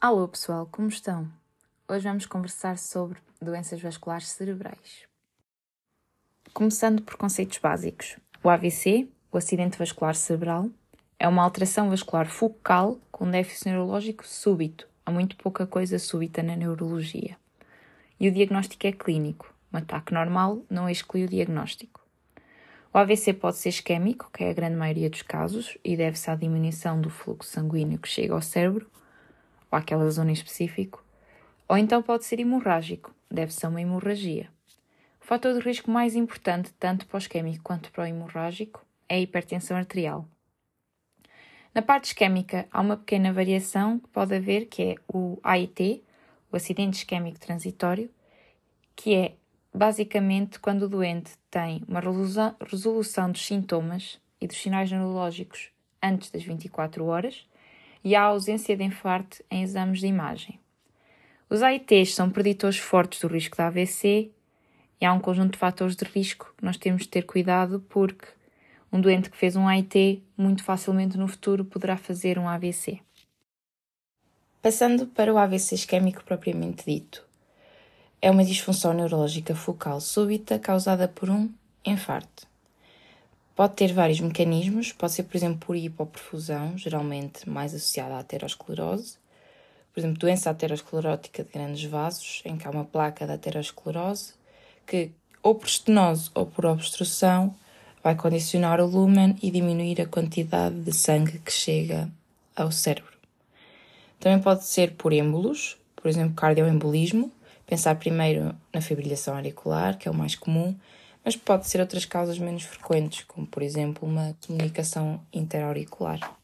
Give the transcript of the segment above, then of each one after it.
Alô pessoal, como estão? Hoje vamos conversar sobre doenças vasculares cerebrais. Começando por conceitos básicos. O AVC, o acidente vascular cerebral, é uma alteração vascular focal com déficit neurológico súbito. Há muito pouca coisa súbita na neurologia. E o diagnóstico é clínico. Um ataque normal não exclui o diagnóstico. O AVC pode ser isquémico, que é a grande maioria dos casos, e deve-se à diminuição do fluxo sanguíneo que chega ao cérebro, ou àquela zona em específico, ou então pode ser hemorrágico, deve-se a uma hemorragia. O fator de risco mais importante, tanto para o isquémico quanto para o hemorrágico, é a hipertensão arterial. Na parte isquémica, há uma pequena variação que pode haver, que é o AIT, o acidente isquémico transitório, que é basicamente quando o doente tem uma resolução dos sintomas e dos sinais neurológicos antes das 24 horas e há ausência de infarto em exames de imagem. Os AITs são preditores fortes do risco de AVC e há um conjunto de fatores de risco que nós temos de ter cuidado porque um doente que fez um AIT muito facilmente no futuro poderá fazer um AVC. Passando para o AVC isquémico propriamente dito. É uma disfunção neurológica focal súbita causada por um infarto. Pode ter vários mecanismos, pode ser, por exemplo, por hipoperfusão, geralmente mais associada à aterosclerose, por exemplo, doença aterosclerótica de grandes vasos, em que há uma placa da aterosclerose, que ou por estenose ou por obstrução vai condicionar o lumen e diminuir a quantidade de sangue que chega ao cérebro. Também pode ser por êmbolos, por exemplo, cardioembolismo, pensar primeiro na fibrilação auricular, que é o mais comum, mas pode ser outras causas menos frequentes, como por exemplo uma comunicação interauricular.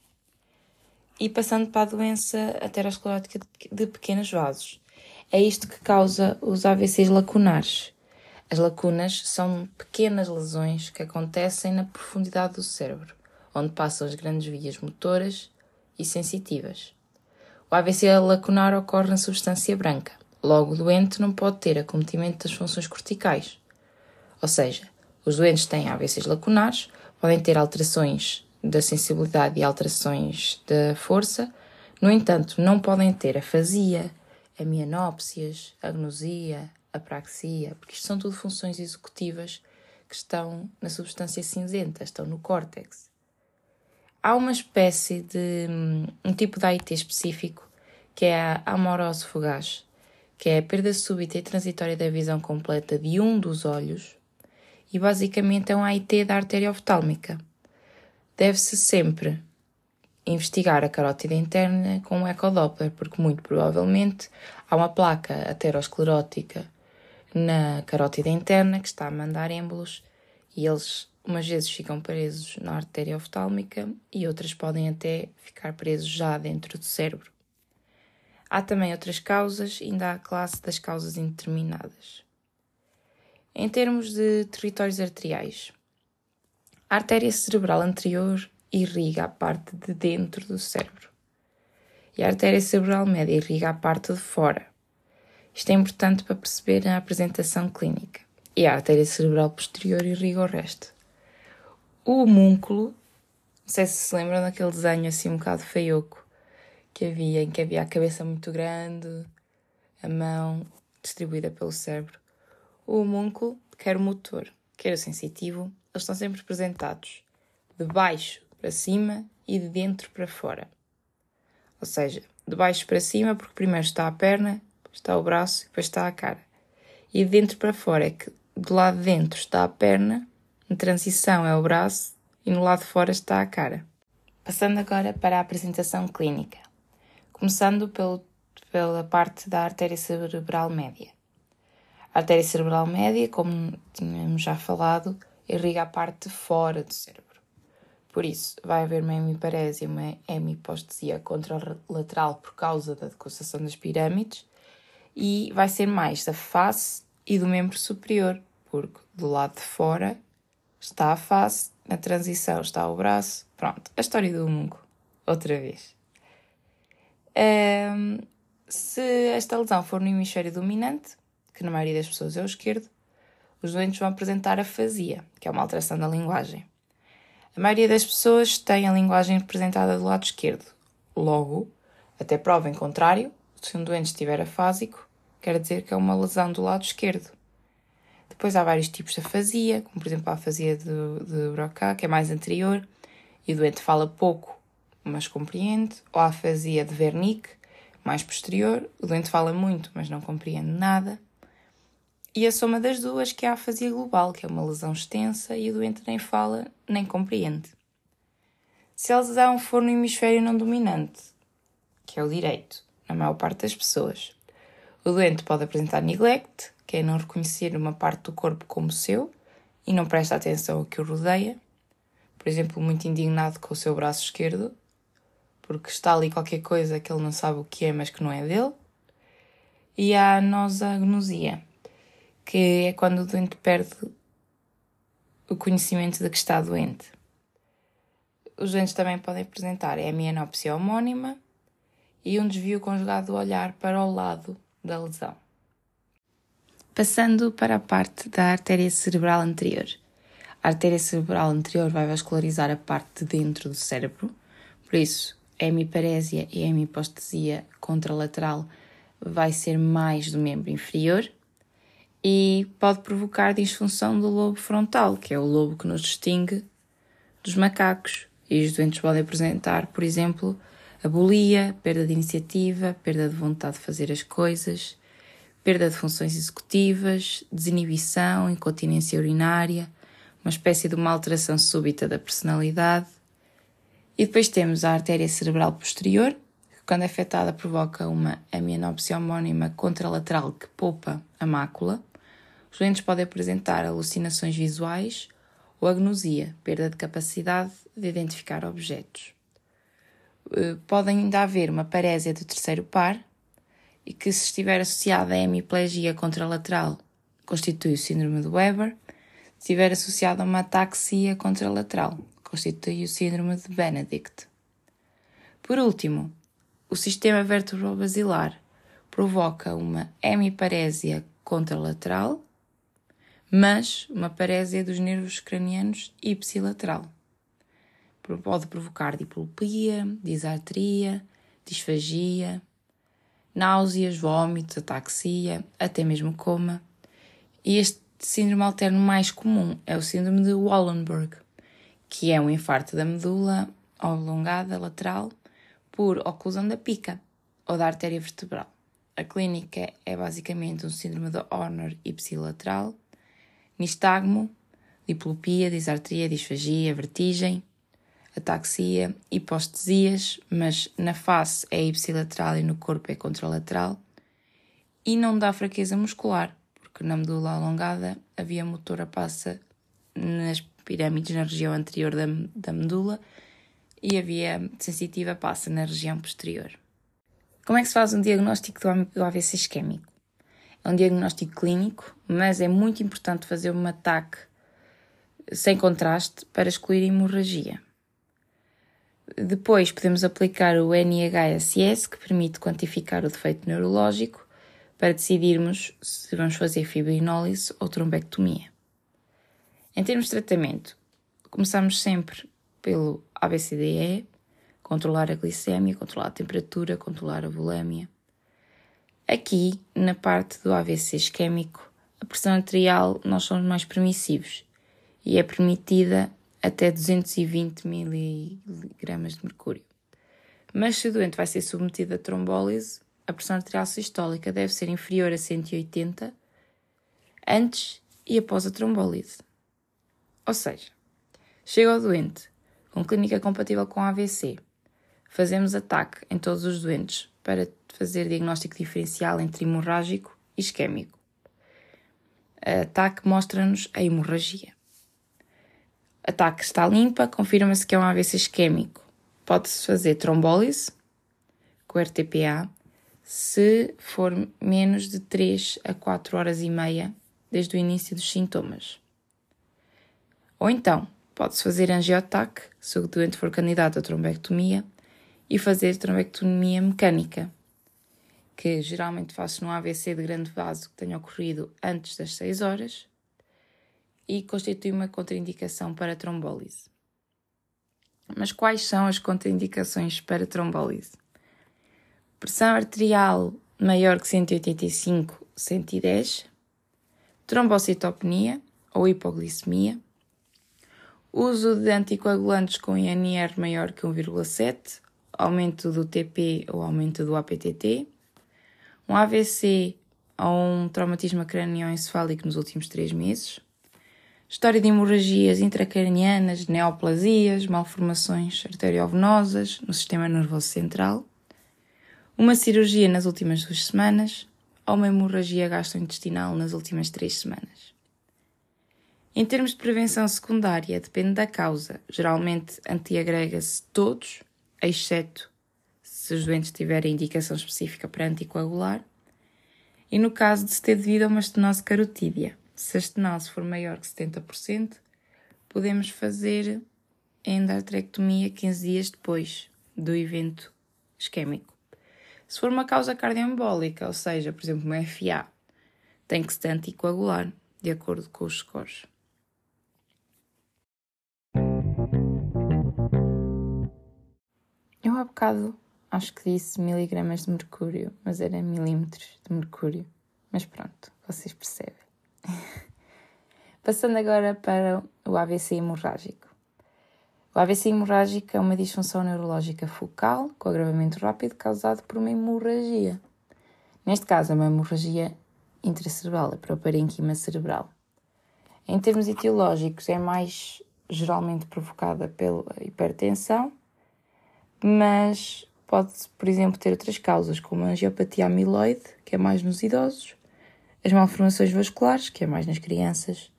E passando para a doença aterosclerótica de pequenos vasos. É isto que causa os AVCs lacunares. As lacunas são pequenas lesões que acontecem na profundidade do cérebro, onde passam as grandes vias motoras e sensitivas. O AVC lacunar ocorre na substância branca. Logo, o doente não pode ter acometimento das funções corticais, ou seja, os doentes têm AVCs lacunares, podem ter alterações da sensibilidade e alterações da força, no entanto, não podem ter afasia, amianópsias, agnosia, apraxia, porque isto são tudo funções executivas que estão na substância cinzenta, estão no córtex. Há uma espécie de um tipo de AIT específico que é a amorose fugaz, que é a perda súbita e transitória da visão completa de um dos olhos e basicamente é um AIT da artéria oftálmica. Deve-se sempre investigar a carótida interna com um ecodoppler, porque muito provavelmente há uma placa aterosclerótica na carótida interna que está a mandar êmbolos e eles umas vezes ficam presos na artéria oftálmica e outras podem até ficar presos já dentro do cérebro. Há também outras causas, ainda há a classe das causas indeterminadas. Em termos de territórios arteriais, a artéria cerebral anterior irriga a parte de dentro do cérebro e a artéria cerebral média irriga a parte de fora. Isto é importante para perceber a apresentação clínica. E a artéria cerebral posterior irriga o resto. O homúnculo, não sei se se lembram daquele desenho assim um bocado feioco que havia, em que havia a cabeça muito grande, a mão distribuída pelo cérebro. O homúnculo, quer o motor, quer o sensitivo, eles estão sempre representados de baixo para cima e de dentro para fora. Ou seja, de baixo para cima, porque primeiro está a perna, está o braço e depois está a cara. E de dentro para fora é que do lado de dentro está a perna, na transição é o braço e no lado de fora está a cara. Passando agora para a apresentação clínica. Começando pelo, pela parte da artéria cerebral média. A artéria cerebral média, como tínhamos já falado, irriga a parte fora do cérebro. Por isso, vai haver uma hemiparésia, uma hemipostesia contralateral por causa da decussação das pirâmides e vai ser mais da face e do membro superior, porque do lado de fora está a face, na transição está o braço. Pronto, a história do mungo, outra vez. Se esta lesão for no hemisfério dominante, que na maioria das pessoas é o esquerdo, os doentes vão apresentar afasia, que é uma alteração da linguagem. A maioria das pessoas tem a linguagem representada do lado esquerdo. Logo, até prova em contrário, se um doente estiver afásico, quer dizer que é uma lesão do lado esquerdo. Depois há vários tipos de afasia, como por exemplo a afasia de, de Broca, que é mais anterior, e o doente fala pouco, mas compreende, ou a afasia de Wernicke, mais posterior, o doente fala muito, mas não compreende nada. E a soma das duas, que é a afasia global, que é uma lesão extensa e o doente nem fala nem compreende. Se a lesão for no hemisfério não dominante, que é o direito, na maior parte das pessoas, o doente pode apresentar neglect, que é não reconhecer uma parte do corpo como seu e não presta atenção ao que o rodeia. Por exemplo, muito indignado com o seu braço esquerdo, porque está ali qualquer coisa que ele não sabe o que é, mas que não é dele. E a nosagnosia, que é quando o doente perde o conhecimento de que está doente. Os doentes também podem apresentar hemianopsia homónima e um desvio conjugado do olhar para o lado da lesão. Passando para a parte da artéria cerebral anterior. A artéria cerebral anterior vai vascularizar a parte de dentro do cérebro, por isso a hemiparésia e a hemipostesia contralateral vai ser mais do membro inferior e pode provocar disfunção do lobo frontal, que é o lobo que nos distingue dos macacos. E os doentes podem apresentar, por exemplo, abulia, perda de iniciativa, perda de vontade de fazer as coisas, perda de funções executivas, desinibição, incontinência urinária, uma espécie de uma alteração súbita da personalidade. E depois temos a artéria cerebral posterior, que quando afetada provoca uma amianopsia homónima contralateral que poupa a mácula. Os doentes podem apresentar alucinações visuais ou agnosia, perda de capacidade de identificar objetos. Eh, pode ainda haver uma parésia do terceiro par, e que, se estiver associada à hemiplegia contralateral, constitui o síndrome de Weber, se estiver associada a uma ataxia contralateral, constitui o síndrome de Benedict. Por último, o sistema vertebrobasilar provoca uma hemiparésia contralateral, mas uma parésia dos nervos cranianos ipsilateral. Pode provocar diplopia, disartria, disfagia, náuseas, vômitos, ataxia, até mesmo coma. E este síndrome alterno mais comum é o síndrome de Wallenberg, que é um infarto da medula alongada lateral por oclusão da pica ou da artéria vertebral. A clínica é basicamente um síndrome de Horner ipsilateral, nistagmo, diplopia, disartria, disfagia, vertigem, ataxia, hipostesias, mas na face é ipsilateral e no corpo é contralateral. E não dá fraqueza muscular, porque na medula alongada a via motora passa nas pirâmides na região anterior da, da medula e a via sensitiva passa na região posterior. Como é que se faz um diagnóstico do AVC isquémico? É um diagnóstico clínico, mas é muito importante fazer um ataque sem contraste para excluir a hemorragia. Depois podemos aplicar o NIHSS, que permite quantificar o defeito neurológico, para decidirmos se vamos fazer fibrinólise ou trombectomia. Em termos de tratamento, começamos sempre pelo ABCDE, controlar a glicemia, controlar a temperatura, controlar a volémia. Aqui, na parte do AVC isquémico, a pressão arterial nós somos mais permissivos e é permitida até 220 mg de mercúrio. Mas se o doente vai ser submetido a trombólise, a pressão arterial sistólica deve ser inferior a 180 antes e após a trombólise. Ou seja, chega ao doente com clínica compatível com AVC, fazemos ataque em todos os doentes para fazer diagnóstico diferencial entre hemorrágico e isquémico. A ataque mostra-nos a hemorragia. Ataque está limpa, confirma-se que é um AVC isquémico. Pode-se fazer trombólise com RTPA se for menos de 3 a 4 horas e meia desde o início dos sintomas. Ou então, pode-se fazer angiotaque se o doente for candidato a trombectomia e fazer trombectomia mecânica, que geralmente faz-se num AVC de grande vaso que tenha ocorrido antes das 6 horas e constitui uma contraindicação para trombólise. Mas quais são as contraindicações para trombólise? Pressão arterial maior que 185, 110, trombocitopenia ou hipoglicemia, uso de anticoagulantes com INR maior que 1,7, aumento do TP ou aumento do APTT, um AVC ou um traumatismo crânioencefálico nos últimos três meses, história de hemorragias intracranianas, neoplasias, malformações arteriovenosas no sistema nervoso central, uma cirurgia nas últimas duas semanas ou uma hemorragia gastrointestinal nas últimas três semanas. Em termos de prevenção secundária, depende da causa. Geralmente antiagrega-se todos, exceto se os doentes tiverem indicação específica para anticoagular. E no caso de se ter devido a uma estenose carotídea, se a estenose for maior que 70%, podemos fazer endarterectomia 15 dias depois do evento isquémico. Se for uma causa cardioembólica, ou seja, por exemplo, uma FA, tem que se anticoagular, de acordo com os scores. Eu há bocado acho que disse miligramas de mercúrio, mas era milímetros de mercúrio. Mas pronto, vocês percebem. Passando agora para o AVC hemorrágico. O AVC hemorrágico é uma disfunção neurológica focal com agravamento rápido causado por uma hemorragia. Neste caso, é uma hemorragia intracerebral, é para o parenquima cerebral. Em termos etiológicos, é mais geralmente provocada pela hipertensão, mas pode, por exemplo, ter outras causas, como a angiopatia amiloide, que é mais nos idosos, as malformações vasculares, que é mais nas crianças,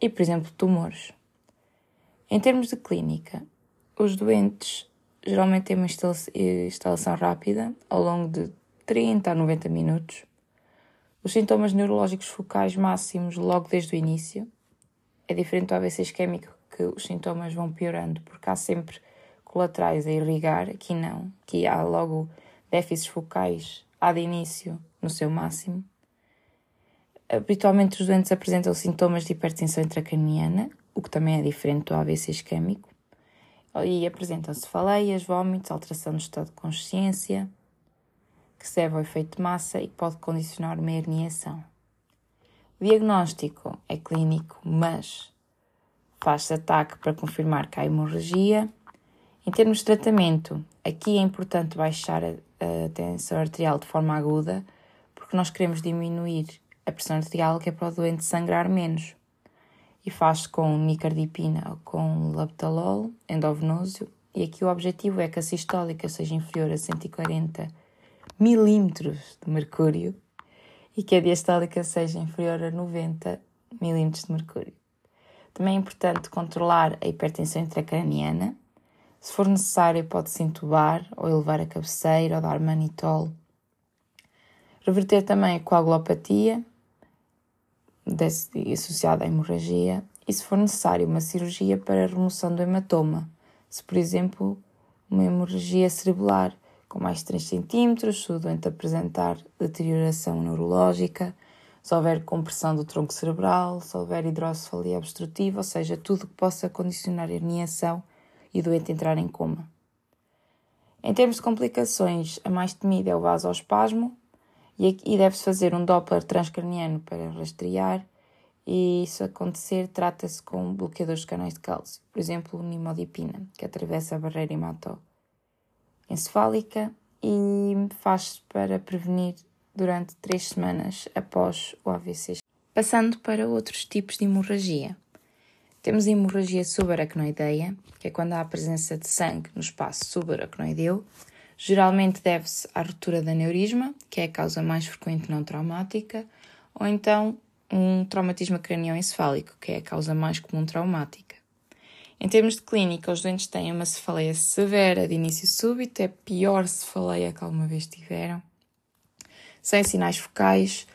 e, por exemplo, tumores. Em termos de clínica, os doentes geralmente têm uma instalação rápida, ao longo de 30 a 90 minutos. Os sintomas neurológicos focais máximos logo desde o início. É diferente do AVC isquémico, que os sintomas vão piorando, porque há sempre colaterais a irrigar. Aqui não. Aqui há logo déficits focais há de início no seu máximo. Habitualmente os doentes apresentam sintomas de hipertensão intracraniana, o que também é diferente do AVC isquémico, e apresentam cefaleias, vômitos, alteração do estado de consciência, que se deve ao efeito de massa e que pode condicionar uma herniação. O diagnóstico é clínico, mas faz-se ataque para confirmar que há hemorragia. Em termos de tratamento, aqui é importante baixar a, tensão arterial de forma aguda, porque nós queremos diminuir a pressão arterial, que é para o doente sangrar menos e faz-se com nicardipina ou com laptalol endovenoso. E aqui o objetivo é que a sistólica seja inferior a 140 milímetros de mercúrio e que a diastólica seja inferior a 90 milímetros de mercúrio. Também é importante controlar a hipertensão intracraniana. Se for necessário, pode-se intubar ou elevar a cabeceira ou dar manitol. Reverter também a coagulopatia, associada à hemorragia e, se for necessário, uma cirurgia para a remoção do hematoma, se, por exemplo, uma hemorragia cerebelar com mais de 3 cm, se o doente apresentar deterioração neurológica, se houver compressão do tronco cerebral, se houver hidrocefalia obstrutiva, ou seja, tudo que possa condicionar a herniação e o doente entrar em coma. Em termos de complicações, a mais temida é o vasospasmo, e, deve-se fazer um Doppler transcraniano para rastrear e isso acontecer trata-se com bloqueadores de canais de cálcio, por exemplo, nimodipina, que atravessa a barreira hematoencefálica e faz-se para prevenir durante três semanas após o AVC. Passando para outros tipos de hemorragia. Temos a hemorragia subaracnoideia, que é quando há a presença de sangue no espaço subaracnoideu, Geralmente deve-se à ruptura da neurisma, que é a causa mais frequente não traumática, ou então um traumatismo cranioencefálico, que é a causa mais comum traumática. Em termos de clínica, os doentes têm uma cefaleia severa de início súbito, é a pior cefaleia que alguma vez tiveram, sem sinais focais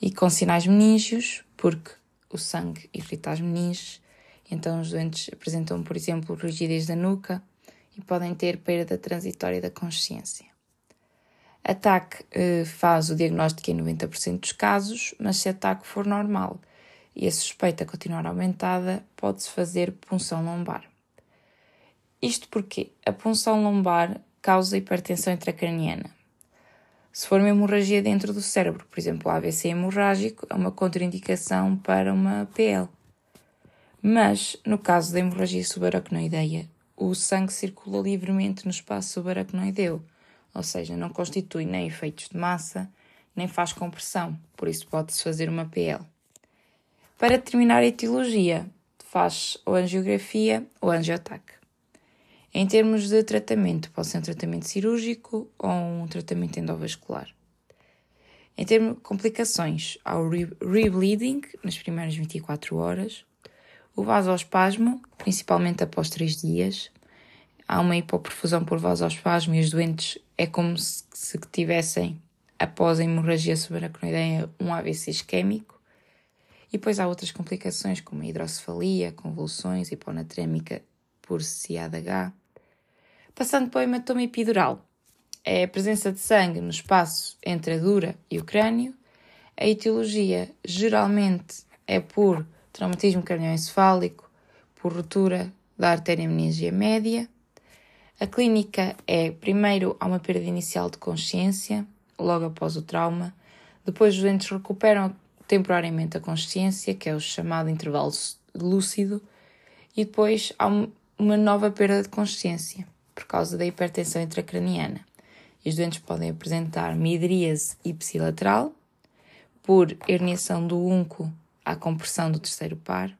e com sinais meníngeos, porque o sangue irrita as meninges, então os doentes apresentam, por exemplo, rigidez da nuca, e podem ter perda transitória da consciência. Ataque eh, faz o diagnóstico em 90% dos casos, mas se ataque for normal e a suspeita continuar aumentada, pode-se fazer punção lombar. Isto porque a punção lombar causa hipertensão intracraniana. Se for uma hemorragia dentro do cérebro, por exemplo, AVC hemorrágico, é uma contraindicação para uma PL. Mas, no caso da hemorragia subaracnoideia, o sangue circula livremente no espaço subaracnoideu, ou seja, não constitui nem efeitos de massa, nem faz compressão, por isso pode-se fazer uma PL. Para determinar a etiologia, faz ou angiografia ou angiotaque. Em termos de tratamento, pode ser um tratamento cirúrgico ou um tratamento endovascular. Em termos de complicações, há o rebleeding nas primeiras 24 horas, o vasospasmo, principalmente após 3 dias. Há uma hipoperfusão por vasospasmo e os doentes é como se, se tivessem, após a hemorragia subaracnoideia, um AVC isquémico. E depois há outras complicações, como a hidrocefalia, convulsões, hiponatrémica por CADH. Passando para o hematoma epidural, é a presença de sangue no espaço entre a dura e o crânio. A etiologia geralmente é por traumatismo cranioencefálico, por ruptura da artéria meningia média. A clínica é, primeiro, há uma perda inicial de consciência, logo após o trauma. Depois, os doentes recuperam temporariamente a consciência, que é o chamado intervalo lúcido, e depois há uma nova perda de consciência por causa da hipertensão intracraniana. E os doentes podem apresentar midríase ipsilateral por herniação do unco à compressão do terceiro par,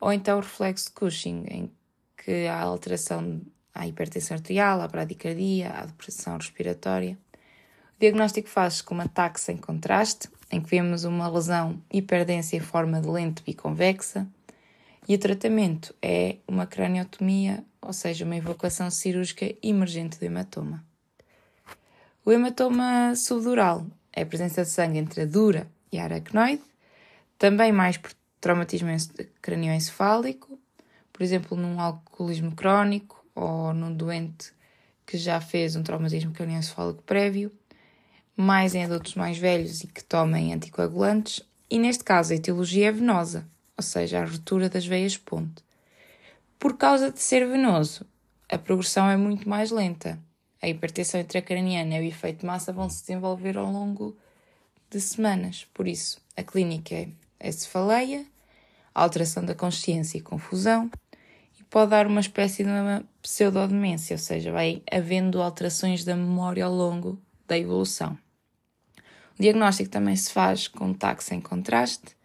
ou então o reflexo de Cushing, em que há alteração à hipertensão arterial, à bradicardia, à depressão respiratória. O diagnóstico faz-se com uma ataque sem contraste, em que vemos uma lesão hiperdensa em forma de lente biconvexa, e o tratamento é uma craniotomia, ou seja, uma evacuação cirúrgica emergente do hematoma. O hematoma subdural é a presença de sangue entre a dura e a aracnoide, também mais por traumatismo cranioencefálico, por exemplo, num alcoolismo crónico ou num doente que já fez um traumatismo cranioencefálico prévio, mais em adultos mais velhos e que tomem anticoagulantes, e neste caso a etiologia é venosa, ou seja, a ruptura das veias ponte. Por causa de ser venoso, a progressão é muito mais lenta. A hipertensão intracraniana e o efeito massa vão se desenvolver ao longo de semanas. Por isso, a clínica é a cefaleia, alteração da consciência e confusão, e pode dar uma espécie de uma pseudodemência, ou seja, vai havendo alterações da memória ao longo da evolução. O diagnóstico também se faz com TAC sem contraste,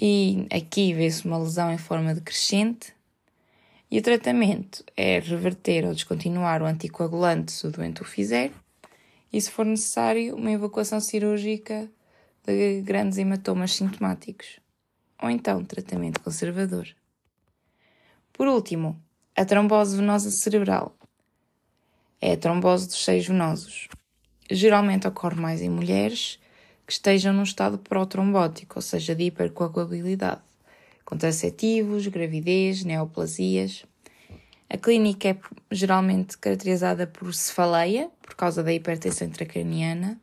e aqui vê-se uma lesão em forma decrescente. E o tratamento é reverter ou descontinuar o anticoagulante se o doente o fizer, e se for necessário, uma evacuação cirúrgica de grandes hematomas sintomáticos, ou então tratamento conservador. Por último, a trombose venosa cerebral é a trombose dos seios venosos. Geralmente ocorre mais em mulheres que estejam num estado protrombótico, ou seja, de hipercoagulabilidade, contraceptivos, gravidez, neoplasias. A clínica é geralmente caracterizada por cefaleia, por causa da hipertensão intracraniana,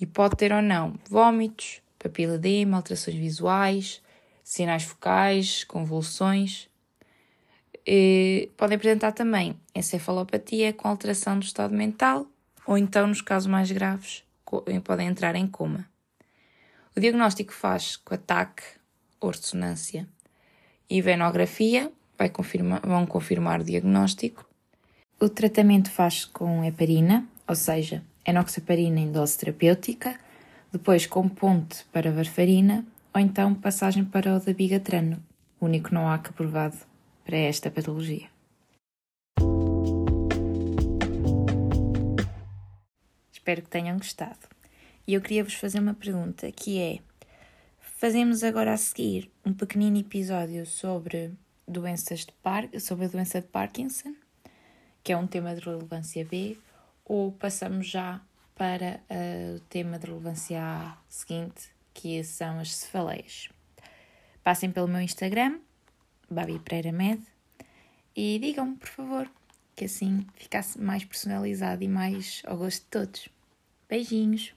e pode ter ou não vômitos, papiledema, alterações visuais, sinais focais, convulsões. E podem apresentar também encefalopatia com alteração do estado mental, ou então, nos casos mais graves, podem entrar em coma. O diagnóstico faz com ataque ou ressonância e venografia, vai confirmar, vão confirmar o diagnóstico. O tratamento faz com heparina, ou seja, enoxaparina em dose terapêutica, depois com ponte para varfarina ou então passagem para o dabigatrano, único NOAC aprovado para esta patologia. Espero que tenham gostado. E eu queria vos fazer uma pergunta que é: fazemos agora a seguir um pequenino episódio sobre doenças de Par sobre a doença de Parkinson, que é um tema de relevância B, ou passamos já para uh, o tema de relevância seguinte, que são as cefaleias. Passem pelo meu Instagram, Babi Pereira Med, e digam-me, por favor, que assim ficasse mais personalizado e mais ao gosto de todos. Beijinhos!